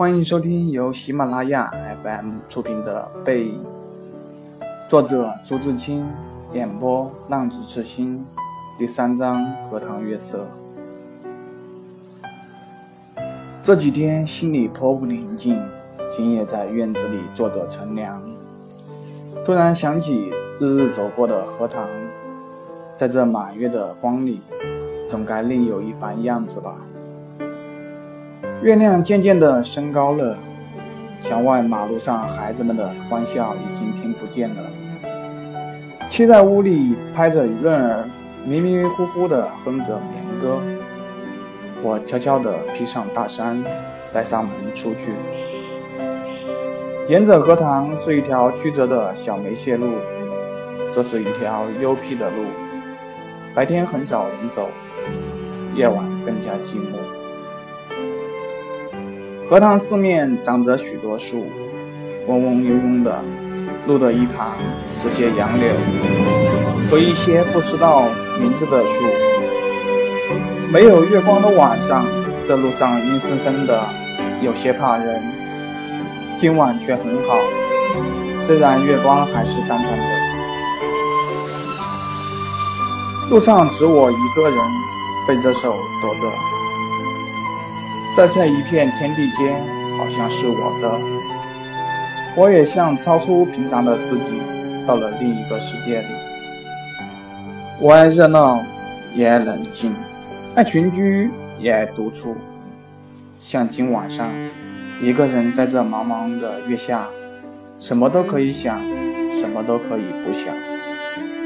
欢迎收听由喜马拉雅 FM 出品的《背影》，作者朱自清，演播浪子痴心，第三章荷塘月色。这几天心里颇不宁静，今夜在院子里坐着乘凉，突然想起日日走过的荷塘，在这满月的光里，总该另有一番样子吧。月亮渐渐地升高了，墙外马路上孩子们的欢笑已经听不见了。妻在屋里拍着润儿，迷迷糊糊地哼着眠歌。我悄悄地披上大衫，带上门出去。沿着荷塘是一条曲折的小梅屑路，这是一条幽僻的路，白天很少人走，夜晚更加寂寞。荷塘四面长着许多树，嗡嗡悠悠的。路的一旁是些杨柳和一些不知道名字的树。没有月光的晚上，这路上阴森森的，有些怕人。今晚却很好，虽然月光还是淡淡的。路上只我一个人，背着手躲着。在这一片天地间，好像是我的。我也像超出平常的自己，到了另一个世界里。我爱热闹，也爱冷静；爱群居，也爱独处。像今晚上，一个人在这茫茫的月下，什么都可以想，什么都可以不想，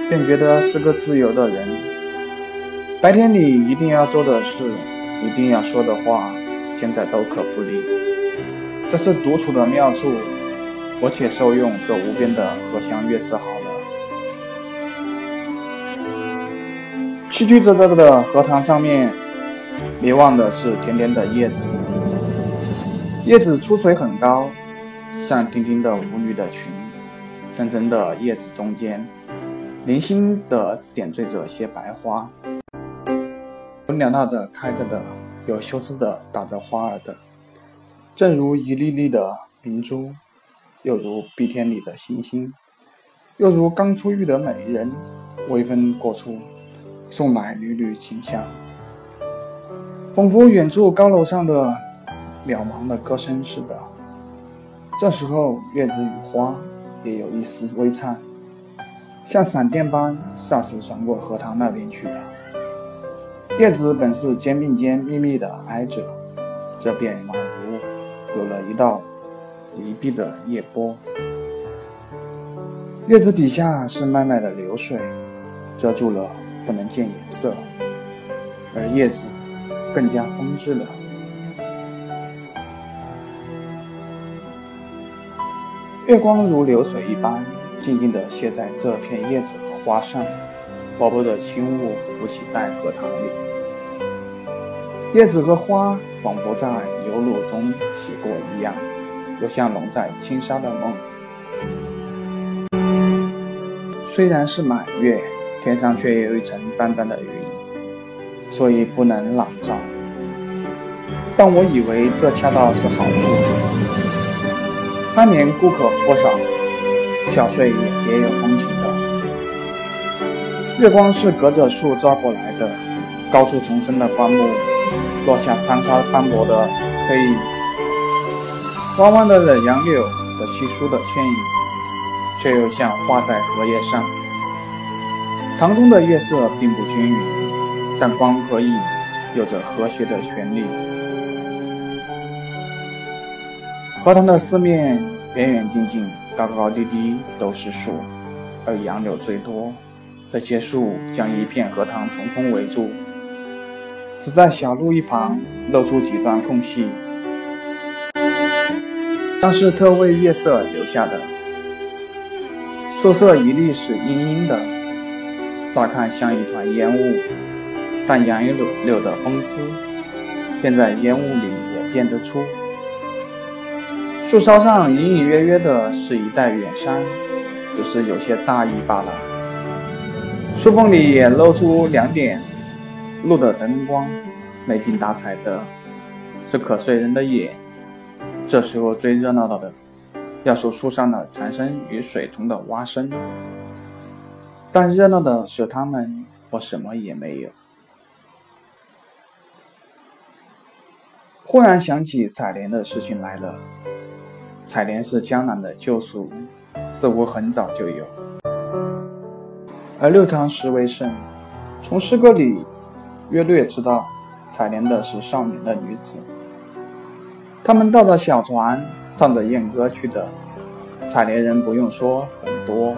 便觉得是个自由的人。白天里一定要做的事，一定要说的话。现在都可不离，这是独处的妙处。我且受用这无边的荷香月色好了。曲曲折折的荷塘上面，迷望的是甜甜的叶子。叶子出水很高，像亭亭的舞女的裙。深深的叶子中间，零星的点缀着些白花，有袅袅的开着的。有羞涩的打着花儿的，正如一粒粒的明珠，又如碧天里的星星，又如刚出浴的美人，微风过处，送来缕缕清香，仿佛远处高楼上的渺茫的歌声似的。这时候，月子与花也有一丝微颤，像闪电般霎时传过荷塘那边去了。叶子本是肩并肩密密的挨着，这便宛如有了一道离壁的叶波。叶子底下是脉脉的流水，遮住了不能见颜色，而叶子更加风致了。月光如流水一般，静静地泻在这片叶子和花上。薄薄的轻雾浮起在荷塘里，叶子和花仿佛在油露中洗过一样，又像笼在轻纱的梦。虽然是满月，天上却有一层淡淡的云，所以不能朗照。但我以为这恰到是好处。酣年顾客不少，小睡也别有风情。月光是隔着树照过来的，高处丛生的灌木落下参差斑驳的黑影，弯弯的杨柳的稀疏的倩影，却又像画在荷叶上。塘中的月色并不均匀，但光和影有着和谐的旋律。荷塘的四面远远近近、高高低低都是树，而杨柳最多。这些树将一片荷塘重重围住，只在小路一旁露出几段空隙，像是特为月色留下的。树色一律是阴阴的，乍看像一团烟雾，但杨柳柳的风姿，便在烟雾里也辨得出。树梢上隐隐约约的是一带远山，只是有些大意罢了。树缝里也露出两点路的灯光，没精打采的，是可睡人的眼。这时候最热闹的，要数树上的蝉声与水中的蛙声。但热闹的是他们，我什么也没有。忽然想起采莲的事情来了。采莲是江南的旧俗，似乎很早就有。而六朝时为盛，从诗歌里约略知道，采莲的是少年的女子。他们倒着小船，唱着艳歌去的。采莲人不用说很多。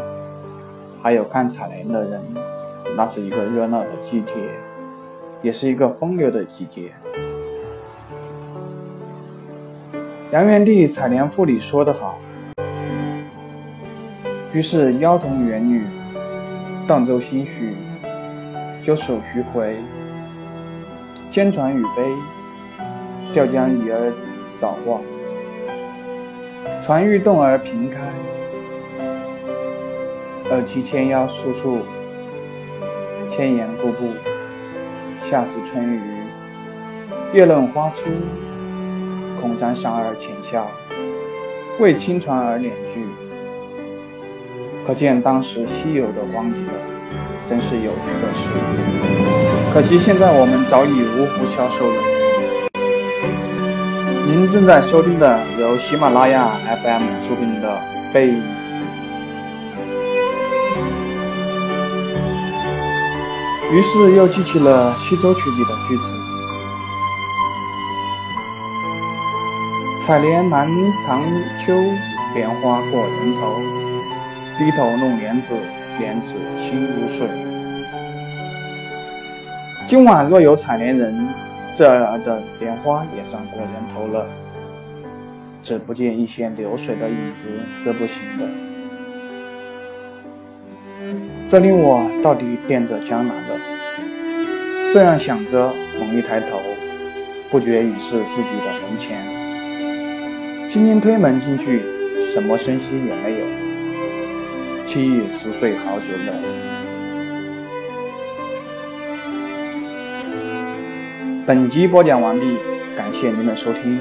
还有看采莲的人，那是一个热闹的季节，也是一个风流的季节。杨元帝《采莲赋》里说得好：“于是妖童元女，荡舟心许，九首徐回。兼传与悲，钓江已而早忘。船欲动而平开。”二七牵腰束束，千言步步。夏至春雨，月论花初。恐沾裳而浅笑，为轻船而敛句。可见当时稀有的光景了，真是有趣的事。可惜现在我们早已无福消受了。您正在收听的由喜马拉雅 FM 出品的《背影》。于是又记起了《西洲曲》里的句子：“采莲南塘秋，莲花过人头。低头弄莲子，莲子清如水。”今晚若有采莲人，这儿的莲花也算过人头了。只不见一些流水的影子是不行的。这令我到底惦着江南了。这样想着，猛一抬头，不觉已是自己的门前。轻轻推门进去，什么声息也没有。七已熟睡好久了。本集播讲完毕，感谢您的收听。